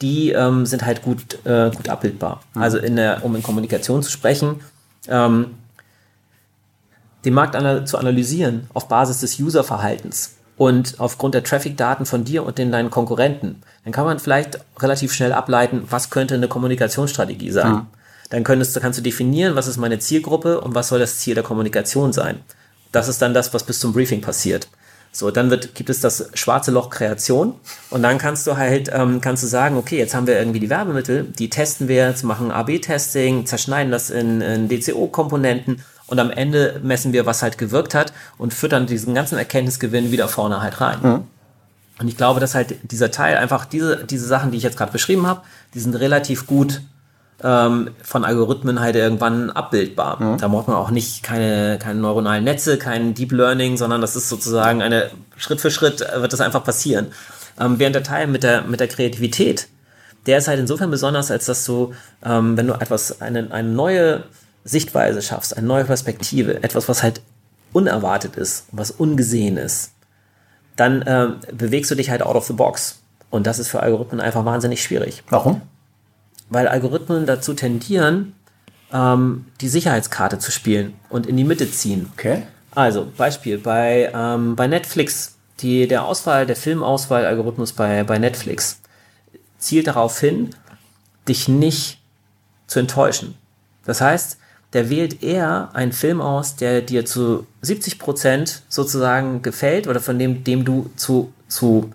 die ähm, sind halt gut, äh, gut abbildbar. Also in der, um in Kommunikation zu sprechen, ähm, den Markt ana zu analysieren auf Basis des Userverhaltens und aufgrund der Traffic-Daten von dir und den deinen Konkurrenten, dann kann man vielleicht relativ schnell ableiten, was könnte eine Kommunikationsstrategie sein. Dann könntest kannst du definieren, was ist meine Zielgruppe und was soll das Ziel der Kommunikation sein. Das ist dann das, was bis zum Briefing passiert. So, dann wird, gibt es das schwarze Loch Kreation und dann kannst du halt, ähm, kannst du sagen, okay, jetzt haben wir irgendwie die Werbemittel, die testen wir jetzt, machen AB-Testing, zerschneiden das in, in DCO-Komponenten und am Ende messen wir, was halt gewirkt hat und füttern diesen ganzen Erkenntnisgewinn wieder vorne halt rein. Und ich glaube, dass halt dieser Teil einfach diese, diese Sachen, die ich jetzt gerade beschrieben habe, die sind relativ gut ähm, von Algorithmen halt irgendwann abbildbar. Da braucht man auch nicht keine, keine neuronalen Netze, kein Deep Learning, sondern das ist sozusagen eine Schritt für Schritt äh, wird das einfach passieren. Ähm, während der Teil mit der, mit der Kreativität, der ist halt insofern besonders, als dass du, ähm, wenn du etwas, eine, eine neue Sichtweise schaffst, eine neue Perspektive, etwas, was halt unerwartet ist, was ungesehen ist, dann ähm, bewegst du dich halt out of the box. Und das ist für Algorithmen einfach wahnsinnig schwierig Warum? Weil Algorithmen dazu tendieren, ähm, die Sicherheitskarte zu spielen und in die Mitte ziehen. Okay. Also Beispiel bei, ähm, bei Netflix, die, der Auswahl, der Filmauswahlalgorithmus bei, bei Netflix zielt darauf hin, dich nicht zu enttäuschen. Das heißt, der wählt eher einen Film aus, der dir zu 70% sozusagen gefällt oder von dem, dem du zu, zu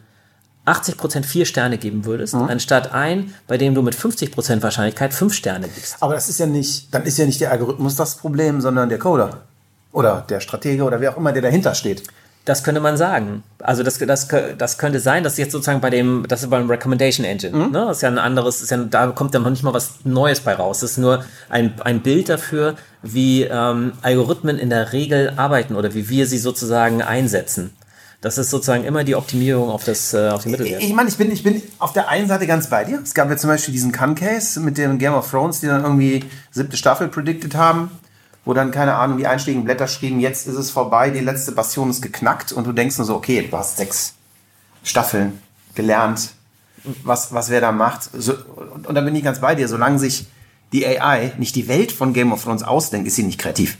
80% vier Sterne geben würdest, anstatt ein, bei dem du mit 50% Wahrscheinlichkeit fünf Sterne gibst. Aber das ist ja nicht, dann ist ja nicht der Algorithmus das Problem, sondern der Coder. Oder der Stratege oder wer auch immer, der dahinter steht. Das könnte man sagen. Also das, das, das könnte sein, dass jetzt sozusagen bei dem, das ist beim Recommendation Engine, Mhm. ne? Das ist ja ein anderes, ist ja, da kommt ja noch nicht mal was Neues bei raus. Das ist nur ein, ein Bild dafür, wie ähm, Algorithmen in der Regel arbeiten oder wie wir sie sozusagen einsetzen. Das ist sozusagen immer die Optimierung auf das, äh, auf den Mittelwert. Ich meine, ich bin, ich bin auf der einen Seite ganz bei dir. Es gab ja zum Beispiel diesen Khan-Case mit dem Game of Thrones, die dann irgendwie siebte Staffel predicted haben, wo dann, keine Ahnung, die einschlägigen Blätter schrieben, jetzt ist es vorbei, die letzte Bastion ist geknackt und du denkst nur so, okay, du hast sechs Staffeln gelernt, was, was wer da macht. So, und, und da bin ich ganz bei dir, solange sich die AI nicht die Welt von Game of Thrones ausdenkt, ist sie nicht kreativ.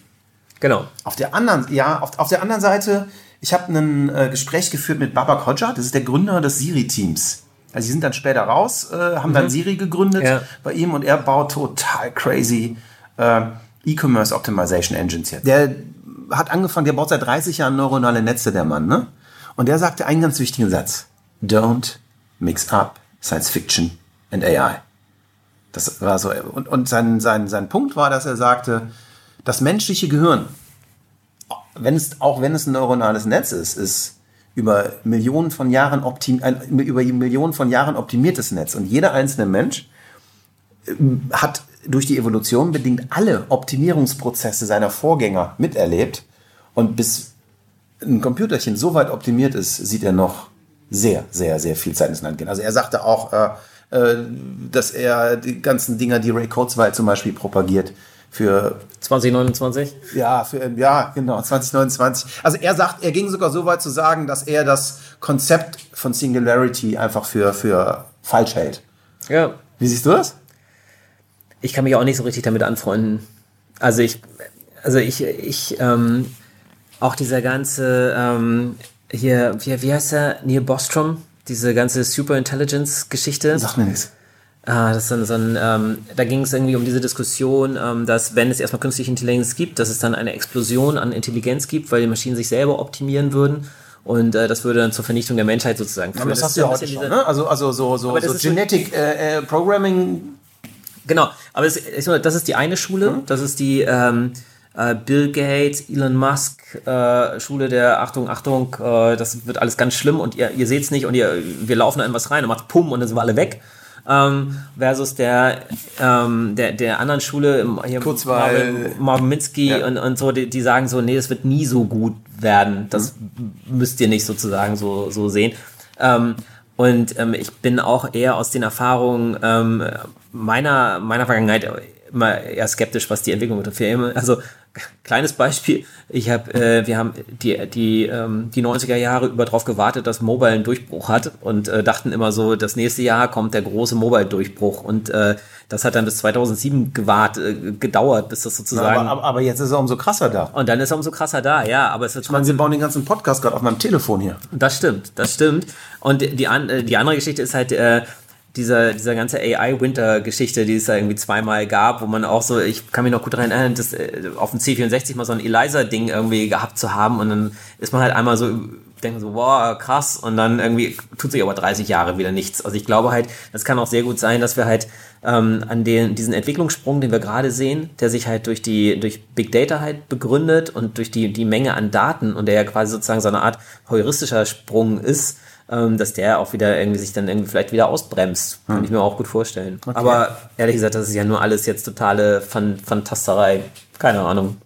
Genau. Auf der anderen, ja, auf, auf der anderen Seite, ich habe ein äh, Gespräch geführt mit Babak Hodja, das ist der Gründer des Siri-Teams. Also die sind dann später raus, äh, haben dann Siri gegründet Ja. bei ihm und er baut total crazy äh, E-Commerce Optimization Engines jetzt. Der hat angefangen, der baut seit 30 Jahren neuronale Netze, der Mann, ne? Und der sagte einen ganz wichtigen Satz. Don't mix up Science Fiction and AI. Das war so, und, und sein, sein, sein Punkt war, dass er sagte, das menschliche Gehirn, wenn es, auch wenn es ein neuronales Netz ist, ist über Millionen von Jahren optim, über Millionen von Jahren optimiertes Netz. Und jeder einzelne Mensch ähm, hat durch die Evolution bedingt alle Optimierungsprozesse seiner Vorgänger miterlebt. Und bis ein Computerchen so weit optimiert ist, sieht er noch sehr, sehr, sehr viel Zeit ins Land gehen. Also er sagte auch, äh, äh, dass er die ganzen Dinger, die Ray Kurzweil zum Beispiel propagiert, für 2029? ja, für, ja, genau, 2029. Also er sagt, er ging sogar so weit zu sagen, dass er das Konzept von Singularity einfach für, für falsch hält. Ja. Wie siehst du das? ich kann mich auch nicht so richtig damit anfreunden. Also ich, also ich, ich, ähm, auch dieser ganze, ähm, hier, wie, wie heißt der, Neil Bostrom, diese ganze Superintelligence-Geschichte. Sag mir nichts. Ah, das ist so ein, so ein ähm, da ging es irgendwie um diese Diskussion, ähm, dass wenn es erstmal künstliche Intelligenz gibt, dass es dann eine Explosion an Intelligenz gibt, weil die Maschinen sich selber optimieren würden. Und äh, das würde dann zur Vernichtung der Menschheit sozusagen führen. Aber das, ist hast du ja heute schon, diese- ne? Also, also so, so, das so Genetic äh, äh, Programming. Genau, aber es, meine, das ist die eine Schule, das ist die ähm, äh, Bill Gates, Elon Musk äh, Schule der Achtung, Achtung, äh, das wird alles ganz schlimm und ihr, ihr seht's nicht und ihr, wir laufen da in was rein und macht Pum und dann sind wir alle weg. Ähm, versus der, ähm, der, der anderen Schule, im- hier Kurzweil. Minsky Ja. und, und so, die, die sagen so, nee, das wird nie so gut werden. Das müsst ihr nicht sozusagen so, so sehen. Ähm, und ähm, ich bin auch eher aus den Erfahrungen ähm, meiner, meiner Vergangenheit immer eher skeptisch, was die Entwicklung betrifft. Also, kleines Beispiel, ich habe, äh, wir haben die, die, ähm, die 90er Jahre über drauf gewartet, dass Mobile einen Durchbruch hat und äh, dachten immer so, das nächste Jahr kommt der große Mobile-Durchbruch und äh, das hat dann bis 2007 gewart, äh, gedauert, bis das sozusagen... Aber, aber, aber jetzt ist er umso krasser da. und dann ist er umso krasser da, ja, aber es wird Ich meine, sie bauen den ganzen Podcast gerade auf meinem Telefon hier. das stimmt, das stimmt. Und die, an, äh, die andere Geschichte ist halt äh, dieser, dieser ganze AI-Winter-Geschichte, die es da irgendwie zweimal gab, wo man auch so, ich kann mich noch gut daran erinnern, das, äh, auf dem C64 mal so ein Eliza-Ding irgendwie gehabt zu haben und dann ist man halt einmal so, denkt so, wow, krass, und dann irgendwie tut sich aber 30 Jahre wieder nichts. Also ich glaube halt, das kann auch sehr gut sein, dass wir halt ähm, an den, diesen Entwicklungssprung, den wir gerade sehen, der sich halt durch die, durch Big Data halt begründet und durch die, die Menge an Daten und der ja quasi sozusagen so eine Art heuristischer Sprung ist, ähm, dass der auch wieder irgendwie sich dann irgendwie vielleicht wieder ausbremst. Kann ich mir auch gut vorstellen. Aber ehrlich gesagt, das ist ja nur alles jetzt totale Fan Fantasterei. Keine Ahnung.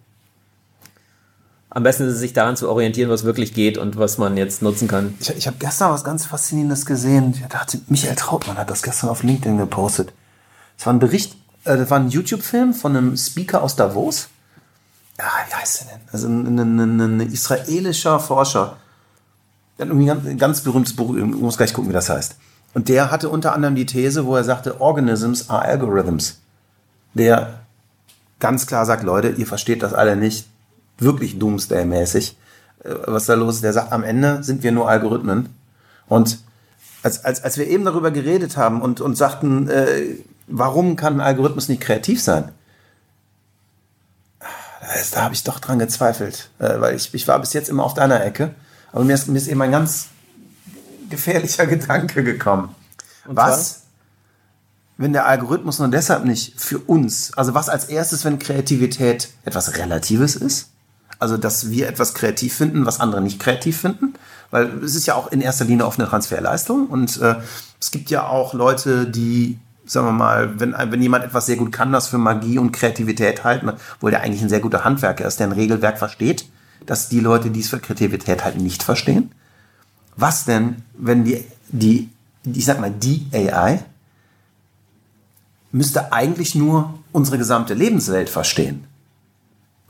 Am besten ist es, sich daran zu orientieren, was wirklich geht und was man jetzt nutzen kann. Ich, ich habe gestern was ganz Faszinierendes gesehen. Ich dachte, Michael Trautmann hat das gestern auf LinkedIn gepostet. Es war ein Bericht, äh, das war ein YouTube-Film von einem Speaker aus Davos. Ja, wie heißt der denn? Also ein, ein, ein, ein israelischer Forscher. Hat irgendwie ein ganz, berühmtes Buch, ich muss gleich gucken, wie das heißt. Und der hatte unter anderem die These, wo er sagte, Organisms are Algorithms. Der ganz klar sagt, Leute, ihr versteht das alle nicht, wirklich Doomsday-mäßig, äh, was da los ist. Der sagt, am Ende sind wir nur Algorithmen. Und als, als, als wir eben darüber geredet haben und, und sagten, äh, warum kann ein Algorithmus nicht kreativ sein? Da, ist- da habe ich doch dran gezweifelt, äh, weil ich, ich war bis jetzt immer auf deiner Ecke. Aber mir ist, mir ist eben ein ganz gefährlicher Gedanke gekommen. was, wenn der Algorithmus nur deshalb nicht für uns, also was als erstes, wenn Kreativität etwas Relatives ist? Also, dass wir etwas kreativ finden, was andere nicht kreativ finden? Weil es ist ja auch in erster Linie offene Transferleistung und äh, es gibt ja auch Leute, die sagen wir mal, wenn, wenn jemand etwas sehr gut kann, das für Magie und Kreativität halten, obwohl der eigentlich ein sehr guter Handwerker ist, der ein Regelwerk versteht, dass die Leute, die es für Kreativität halten, nicht verstehen. Was denn, wenn die, die, ich sag mal, die AI müsste eigentlich nur unsere gesamte Lebenswelt verstehen,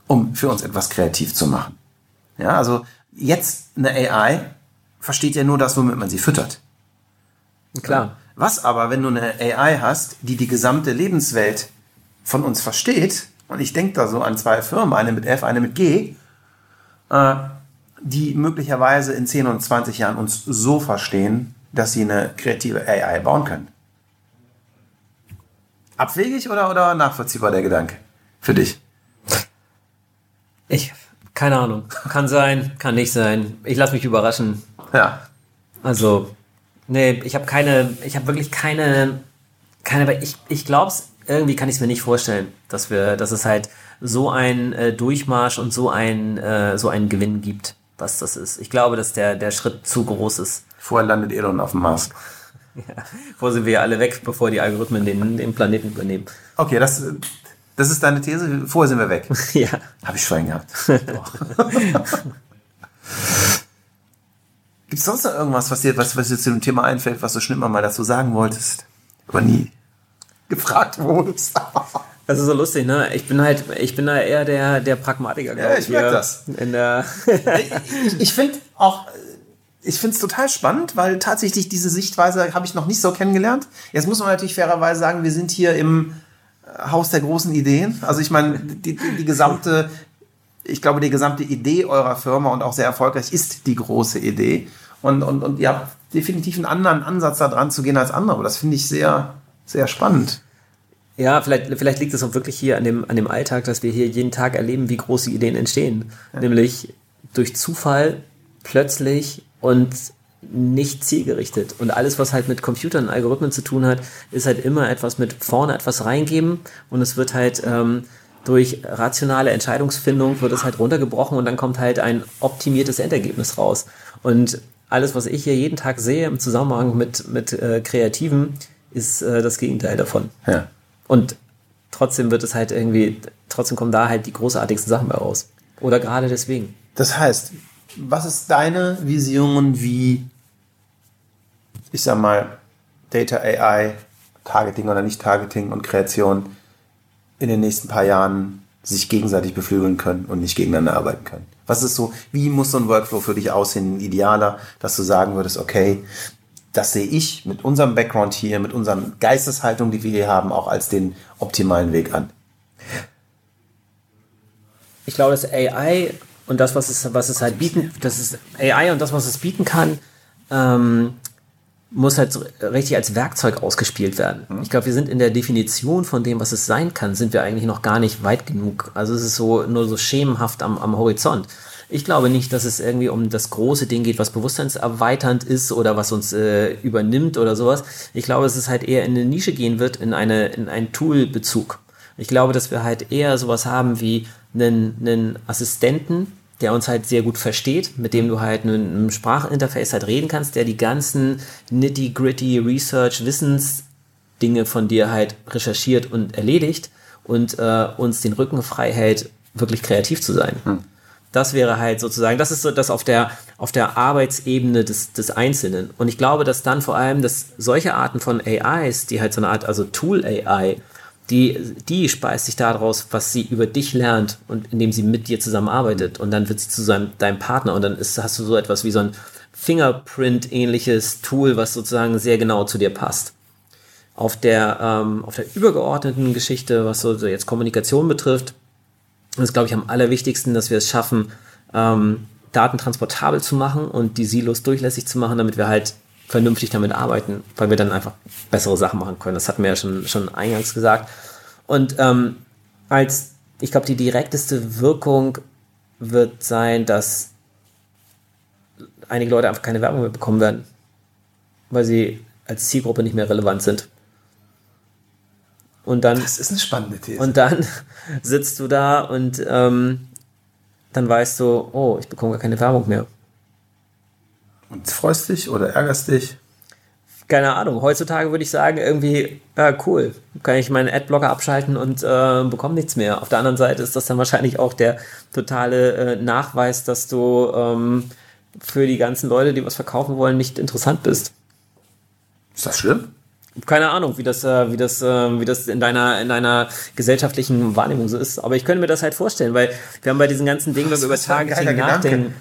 um für uns etwas kreativ zu machen. Ja, also jetzt eine AI versteht ja nur das, womit man sie füttert. Klar. Was aber, wenn du eine AI hast, die die gesamte Lebenswelt von uns versteht, und ich denke da so an zwei Firmen, eine mit F, eine mit G, äh, die möglicherweise in 10 und 20 Jahren uns so verstehen, dass sie eine kreative AI bauen können. Abwegig oder, oder nachvollziehbar der Gedanke? Für dich? Ich, keine Ahnung. Kann sein, kann nicht sein. Ich lasse mich überraschen. Ja. Also, nee, ich habe keine, ich habe wirklich keine, keine, ich, ich glaube es, irgendwie kann ich es mir nicht vorstellen, dass wir, dass es halt so ein äh, Durchmarsch und so ein, äh, so einen Gewinn gibt, was das ist. Ich glaube, dass der, der Schritt zu groß ist. Vorher landet Elon auf dem Mars. Ja, vorher sind wir ja alle weg, bevor die Algorithmen den, den Planeten übernehmen. Okay, das, das ist deine These. Vorher sind wir weg. ja. Habe ich Schwein gehabt. Gibt es sonst noch irgendwas, was dir, was, was dir zu dem Thema einfällt, was du schon immer mal dazu sagen wolltest, aber nie gefragt wurdest? Das ist so lustig, ne? Ich bin halt, ich bin da eher der, der Pragmatiker. Ja, ich merk hier das. In der ich ich finde auch, ich finde es total spannend, weil tatsächlich diese Sichtweise habe ich noch nicht so kennengelernt. Jetzt muss man natürlich fairerweise sagen, wir sind hier im äh, Haus der großen Ideen. Also ich meine, die, die, gesamte, ich glaube, die gesamte Idee eurer Firma und auch sehr erfolgreich ist die große Idee. Und, und, und ihr habt definitiv einen anderen Ansatz da dran zu gehen als andere. Aber das finde ich sehr, sehr spannend. Ja, vielleicht, vielleicht liegt es auch wirklich hier an dem, an dem Alltag, dass wir hier jeden Tag erleben, wie große Ideen entstehen. Nämlich durch Zufall plötzlich und nicht zielgerichtet. Und alles, was halt mit Computern und Algorithmen zu tun hat, ist halt immer etwas mit vorne etwas reingeben und es wird halt ähm, durch rationale Entscheidungsfindung wird es halt runtergebrochen und dann kommt halt ein optimiertes Endergebnis raus. Und alles, was ich hier jeden Tag sehe im Zusammenhang mit, mit äh, Kreativen, ist äh, das Gegenteil davon. Ja. Und trotzdem wird es halt irgendwie, trotzdem kommen da halt die großartigsten Sachen bei raus. Oder gerade deswegen. Das heißt, was ist deine Vision, wie, ich sag mal, Data AI, Targeting oder nicht Targeting und Kreation in den nächsten paar Jahren sich gegenseitig beflügeln können und nicht gegeneinander arbeiten können? Was ist so, wie muss so ein Workflow für dich aussehen, idealer, dass du sagen würdest, okay, das sehe ich mit unserem Background hier, mit unseren Geisteshaltung, die wir hier haben, auch als den optimalen Weg an? ich glaube, dass AI und das, was es, was es halt bieten, das ist AI und das, was es bieten kann, ähm, muss halt so richtig als Werkzeug ausgespielt werden. Ich glaube, wir sind in der Definition von dem, was es sein kann, sind wir eigentlich noch gar nicht weit genug. Also es ist so nur so schemenhaft am, am Horizont. Ich glaube nicht, dass es irgendwie um das große Ding geht, was bewusstseinserweiternd ist oder was uns äh, übernimmt oder sowas. Ich glaube, dass es halt eher in eine Nische gehen wird, in, eine, in einen Tool-Bezug. Ich glaube, dass wir halt eher sowas haben wie einen, einen Assistenten, der uns halt sehr gut versteht, mit dem du halt in einem Sprachinterface halt reden kannst, der die ganzen nitty-gritty Research, Wissensdinge von dir halt recherchiert und erledigt und äh, uns den Rücken frei hält, wirklich kreativ zu sein. Das wäre halt sozusagen, das ist so das auf der, auf der Arbeitsebene des, des Einzelnen. Und ich glaube, dass dann vor allem, dass solche Arten von AIs, die halt so eine Art, also Tool-AI, die, die speist sich daraus, was sie über dich lernt und indem sie mit dir zusammenarbeitet. Und dann wird sie zu seinem, deinem Partner und dann ist, hast du so etwas wie so ein Fingerprint-ähnliches Tool, was sozusagen sehr genau zu dir passt. Auf der, ähm, auf der übergeordneten Geschichte, was so jetzt Kommunikation betrifft, ist, glaube ich, am allerwichtigsten, dass wir es schaffen, ähm, Daten transportabel zu machen und die Silos durchlässig zu machen, damit wir halt vernünftig damit arbeiten, weil wir dann einfach bessere Sachen machen können. Das hatten wir ja schon, schon eingangs gesagt. Und ähm, als, ich glaube, die direkteste Wirkung wird sein, dass einige Leute einfach keine Werbung mehr bekommen werden. weil sie als Zielgruppe nicht mehr relevant sind. Und dann, Das ist eine spannende These. und dann sitzt du da und ähm, dann weißt du, oh, ich bekomme gar keine Werbung mehr. Und freust dich oder ärgerst dich? Keine Ahnung, heutzutage würde ich sagen, irgendwie, ja, cool, kann ich meinen Adblocker abschalten und äh, bekomme nichts mehr. Auf der anderen Seite ist das dann wahrscheinlich auch der totale äh, Nachweis, dass du ähm, für die ganzen Leute, die was verkaufen wollen, nicht interessant bist. Ist das schlimm? Keine Ahnung, wie das, äh, wie das, äh, wie das in deiner, in deiner gesellschaftlichen Wahrnehmung so ist. Aber ich könnte mir das halt vorstellen, weil wir haben bei diesen ganzen Dingen, wenn wir über Targeting nachdenken,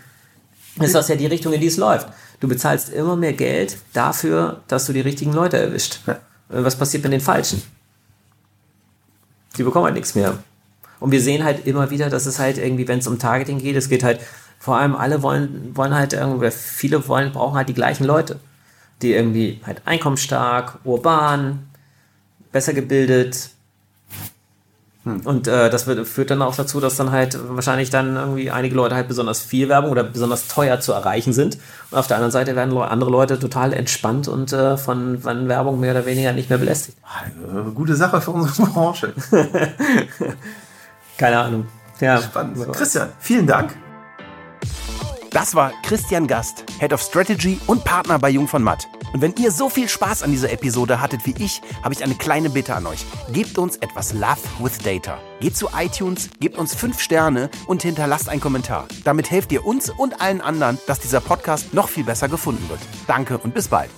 ist das ja die Richtung, in die es läuft. Du bezahlst immer mehr Geld dafür, dass du die richtigen Leute erwischt. Ja. Äh, Was passiert mit den Falschen? Die bekommen halt nichts mehr. Und wir sehen halt immer wieder, dass es halt irgendwie, wenn es um Targeting geht, es geht halt, vor allem alle wollen, wollen halt irgendwie, viele wollen, brauchen halt die gleichen Leute. Die irgendwie halt einkommensstark, urban, besser gebildet. Und äh, das wird, führt dann auch dazu, dass dann halt wahrscheinlich dann irgendwie einige Leute halt besonders viel Werbung oder besonders teuer zu erreichen sind. Und auf der anderen Seite werden andere Leute total entspannt und äh, von, von Werbung mehr oder weniger nicht mehr belästigt. Eine gute Sache für unsere Branche. Keine Ahnung. Ja, Spannend. Christian, vielen Dank. Das war Christian Gast, Head of Strategy und Partner bei Jung von Matt. Und wenn ihr so viel Spaß an dieser Episode hattet wie ich, habe ich eine kleine Bitte an euch. Gebt uns etwas Love with Data. Geht zu iTunes, gebt uns 5 Sterne und hinterlasst einen Kommentar. Damit helft ihr uns und allen anderen, dass dieser Podcast noch viel besser gefunden wird. Danke und bis bald.